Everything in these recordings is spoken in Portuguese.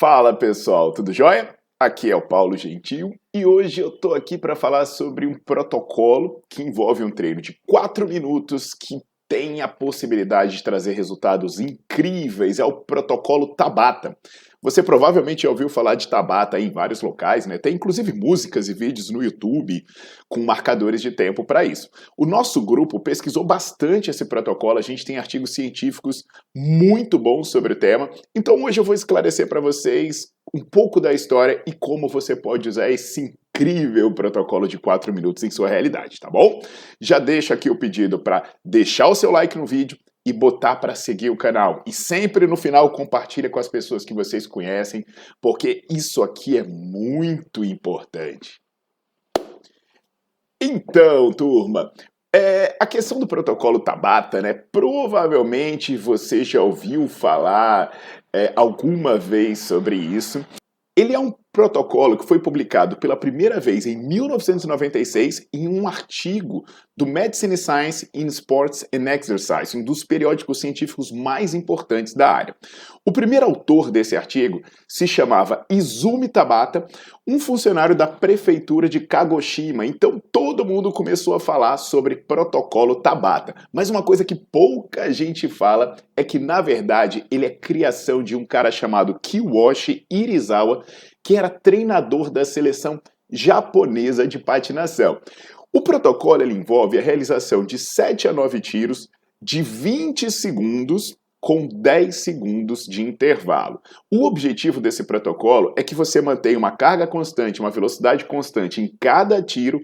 Fala pessoal, tudo jóia? Aqui é o Paulo Gentil e hoje eu tô aqui para falar sobre um protocolo que envolve um treino de 4 minutos que tem a possibilidade de trazer resultados incríveis. É o protocolo Tabata. Você provavelmente já ouviu falar de Tabata em vários locais, né? Tem inclusive músicas e vídeos no YouTube com marcadores de tempo para isso. O nosso grupo pesquisou bastante esse protocolo, a gente tem artigos científicos muito bons sobre o tema. Então hoje eu vou esclarecer para vocês um pouco da história e como você pode usar esse incrível protocolo de 4 minutos em sua realidade, tá bom? Já deixo aqui o pedido para deixar o seu like no vídeo, e botar para seguir o canal. E sempre no final compartilha com as pessoas que vocês conhecem, porque isso aqui é muito importante. Então, turma, é, a questão do protocolo Tabata, né? Provavelmente você já ouviu falar é, alguma vez sobre isso. Ele é um protocolo que foi publicado pela primeira vez em 1996 em um artigo do Medicine Science in Sports and Exercise, um dos periódicos científicos mais importantes da área. O primeiro autor desse artigo se chamava Izumi Tabata, um funcionário da prefeitura de Kagoshima. Então todo mundo começou a falar sobre protocolo Tabata. Mas uma coisa que pouca gente fala é que na verdade ele é criação de um cara chamado Kiyoshi Irizawa, que era treinador da seleção japonesa de patinação. O protocolo envolve a realização de 7 a 9 tiros de 20 segundos com 10 segundos de intervalo. O objetivo desse protocolo é que você mantenha uma carga constante, uma velocidade constante em cada tiro.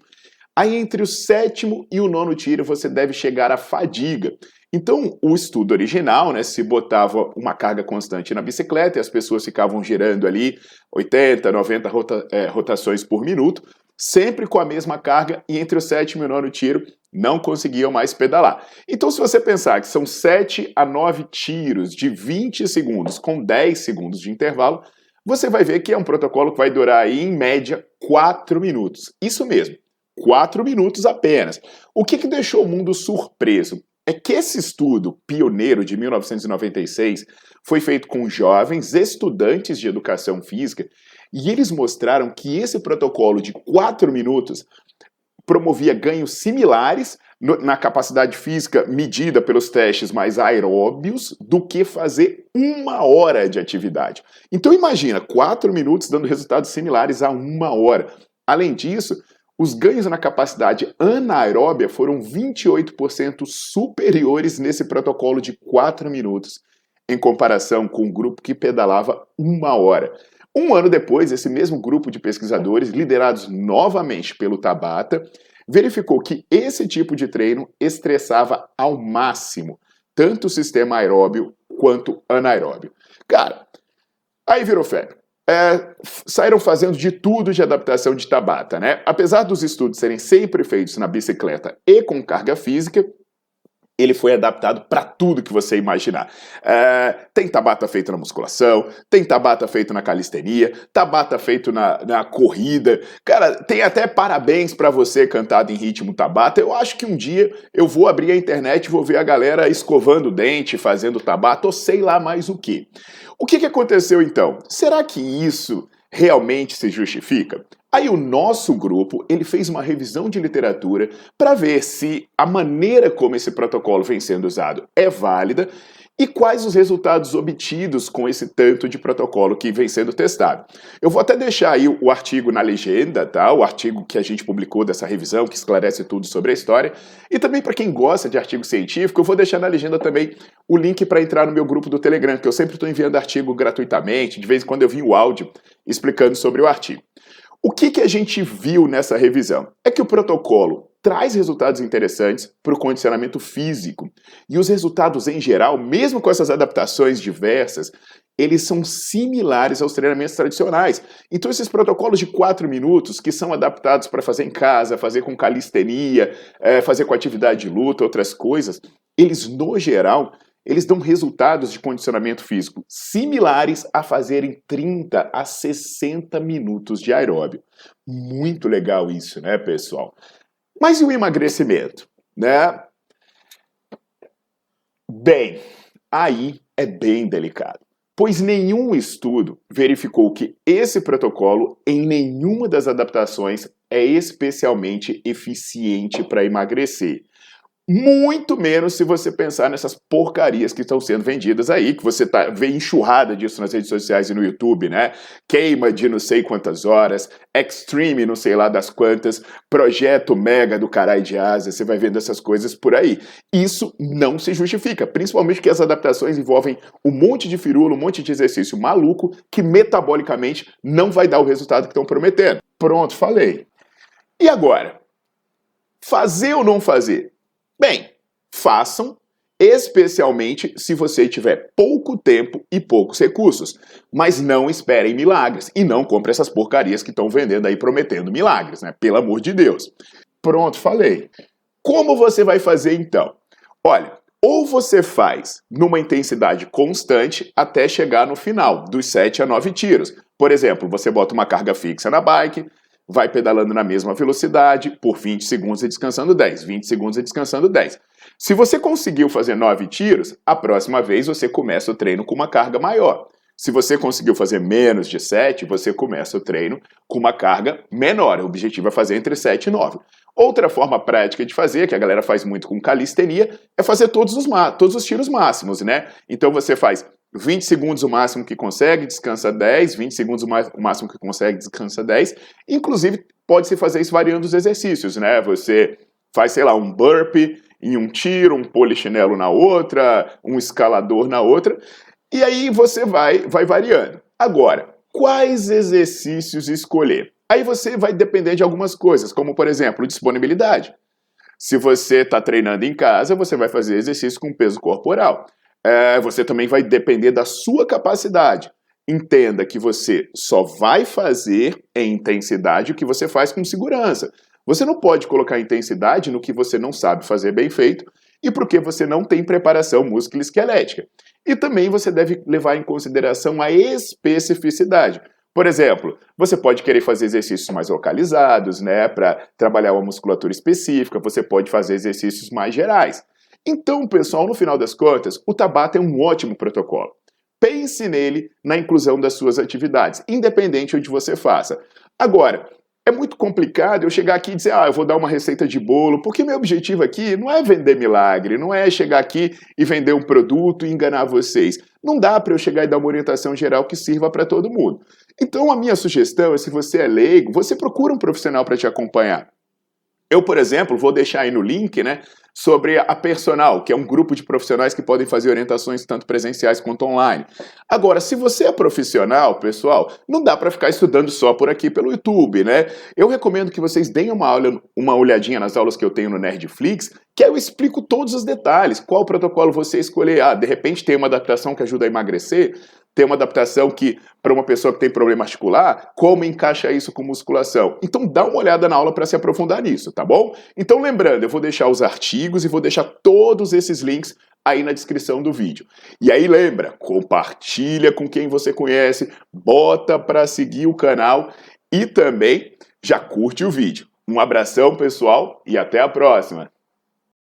Aí, entre o sétimo e o nono tiro, você deve chegar à fadiga. Então, o estudo original, né, se botava uma carga constante na bicicleta e as pessoas ficavam girando ali 80, 90 rota, é, rotações por minuto, sempre com a mesma carga e entre o sétimo e o nono tiro não conseguiam mais pedalar. Então, se você pensar que são 7 a 9 tiros de 20 segundos com 10 segundos de intervalo, você vai ver que é um protocolo que vai durar aí, em média, 4 minutos. Isso mesmo, 4 minutos apenas. O que, que deixou o mundo surpreso? É que esse estudo pioneiro de 1996 foi feito com jovens estudantes de educação física e eles mostraram que esse protocolo de 4 minutos promovia ganhos similares na capacidade física medida pelos testes mais aeróbios do que fazer uma hora de atividade. Então imagina, 4 minutos dando resultados similares a uma hora. Além disso, os ganhos na capacidade anaeróbia foram 28% superiores nesse protocolo de 4 minutos, em comparação com o grupo que pedalava uma hora. Um ano depois, esse mesmo grupo de pesquisadores, liderados novamente pelo Tabata, verificou que esse tipo de treino estressava ao máximo tanto o sistema aeróbio quanto anaeróbio. Cara, aí virou febre é, saíram fazendo de tudo de adaptação de Tabata, né? Apesar dos estudos serem sempre feitos na bicicleta e com carga física, ele foi adaptado para tudo que você imaginar. É, tem Tabata feito na musculação, tem Tabata feito na calistenia, Tabata feito na, na corrida. Cara, tem até parabéns para você cantado em ritmo Tabata. Eu acho que um dia eu vou abrir a internet e vou ver a galera escovando o dente, fazendo Tabata ou sei lá mais o que. O que, que aconteceu então? Será que isso realmente se justifica? Aí o nosso grupo, ele fez uma revisão de literatura para ver se a maneira como esse protocolo vem sendo usado é válida e quais os resultados obtidos com esse tanto de protocolo que vem sendo testado. Eu vou até deixar aí o artigo na legenda, tá? O artigo que a gente publicou dessa revisão, que esclarece tudo sobre a história. E também para quem gosta de artigo científico, eu vou deixar na legenda também o link para entrar no meu grupo do Telegram, que eu sempre estou enviando artigo gratuitamente, de vez em quando eu vi o áudio explicando sobre o artigo. O que, que a gente viu nessa revisão? É que o protocolo traz resultados interessantes para o condicionamento físico. E os resultados, em geral, mesmo com essas adaptações diversas, eles são similares aos treinamentos tradicionais. Então, esses protocolos de 4 minutos, que são adaptados para fazer em casa, fazer com calistenia, é, fazer com atividade de luta, outras coisas, eles, no geral, eles dão resultados de condicionamento físico similares a fazerem 30 a 60 minutos de aeróbio. Muito legal isso, né, pessoal? Mas e o emagrecimento, né? Bem, aí é bem delicado, pois nenhum estudo verificou que esse protocolo em nenhuma das adaptações é especialmente eficiente para emagrecer. Muito menos se você pensar nessas porcarias que estão sendo vendidas aí, que você tá, vê enxurrada disso nas redes sociais e no YouTube, né? Queima de não sei quantas horas, Extreme não sei lá das quantas, Projeto Mega do caralho de asa, você vai vendo essas coisas por aí. Isso não se justifica, principalmente que as adaptações envolvem um monte de firula, um monte de exercício maluco que metabolicamente não vai dar o resultado que estão prometendo. Pronto, falei. E agora? Fazer ou não fazer? Bem, façam, especialmente se você tiver pouco tempo e poucos recursos. Mas não esperem milagres e não compre essas porcarias que estão vendendo aí prometendo milagres, né? Pelo amor de Deus. Pronto, falei. Como você vai fazer então? Olha, ou você faz numa intensidade constante até chegar no final, dos 7 a 9 tiros. Por exemplo, você bota uma carga fixa na bike, vai pedalando na mesma velocidade por 20 segundos e descansando 10, 20 segundos e descansando 10. Se você conseguiu fazer 9 tiros, a próxima vez você começa o treino com uma carga maior. Se você conseguiu fazer menos de 7, você começa o treino com uma carga menor. O objetivo é fazer entre 7 e 9. Outra forma prática de fazer, que a galera faz muito com calistenia, é fazer todos os, todos os tiros máximos, né? Então você faz 20 segundos o máximo que consegue, descansa 10, 20 segundos o máximo que consegue, descansa 10. Inclusive, pode-se fazer isso variando os exercícios, né? Você faz, sei lá, um burpee em um tiro, um polichinelo na outra, um escalador na outra, e aí você vai, vai variando. Agora, quais exercícios escolher? Aí você vai depender de algumas coisas, como por exemplo, disponibilidade. Se você está treinando em casa, você vai fazer exercício com peso corporal é, você também vai depender da sua capacidade. Entenda que você só vai fazer em intensidade o que você faz com segurança. Você não pode colocar intensidade no que você não sabe fazer bem feito e porque você não tem preparação músculo-esquelética. E também você deve levar em consideração a especificidade. Por exemplo, você pode querer fazer exercícios mais localizados, né, para trabalhar uma musculatura específica, você pode fazer exercícios mais gerais. Então, pessoal, no final das contas, o Tabata é um ótimo protocolo. Pense nele na inclusão das suas atividades, independente onde você faça. Agora, é muito complicado eu chegar aqui e dizer, ah, eu vou dar uma receita de bolo, porque meu objetivo aqui não é vender milagre, não é chegar aqui e vender um produto e enganar vocês. Não dá para eu chegar e dar uma orientação geral que sirva para todo mundo. Então, a minha sugestão é, se você é leigo, você procura um profissional para te acompanhar. Eu, por exemplo, vou deixar aí no link, né, sobre a Personal, que é um grupo de profissionais que podem fazer orientações tanto presenciais quanto online. Agora, se você é profissional, pessoal, não dá para ficar estudando só por aqui pelo YouTube, né? Eu recomendo que vocês deem uma, aula, uma olhadinha nas aulas que eu tenho no Nerdflix, que eu explico todos os detalhes, qual protocolo você escolher. Ah, de repente tem uma adaptação que ajuda a emagrecer, tem uma adaptação que, para uma pessoa que tem problema articular, como encaixa isso com musculação? Então dá uma olhada na aula para se aprofundar nisso, tá bom? Então lembrando, eu vou deixar os artigos e vou deixar todos esses links aí na descrição do vídeo. E aí lembra, compartilha com quem você conhece, bota para seguir o canal e também já curte o vídeo. Um abração, pessoal, e até a próxima!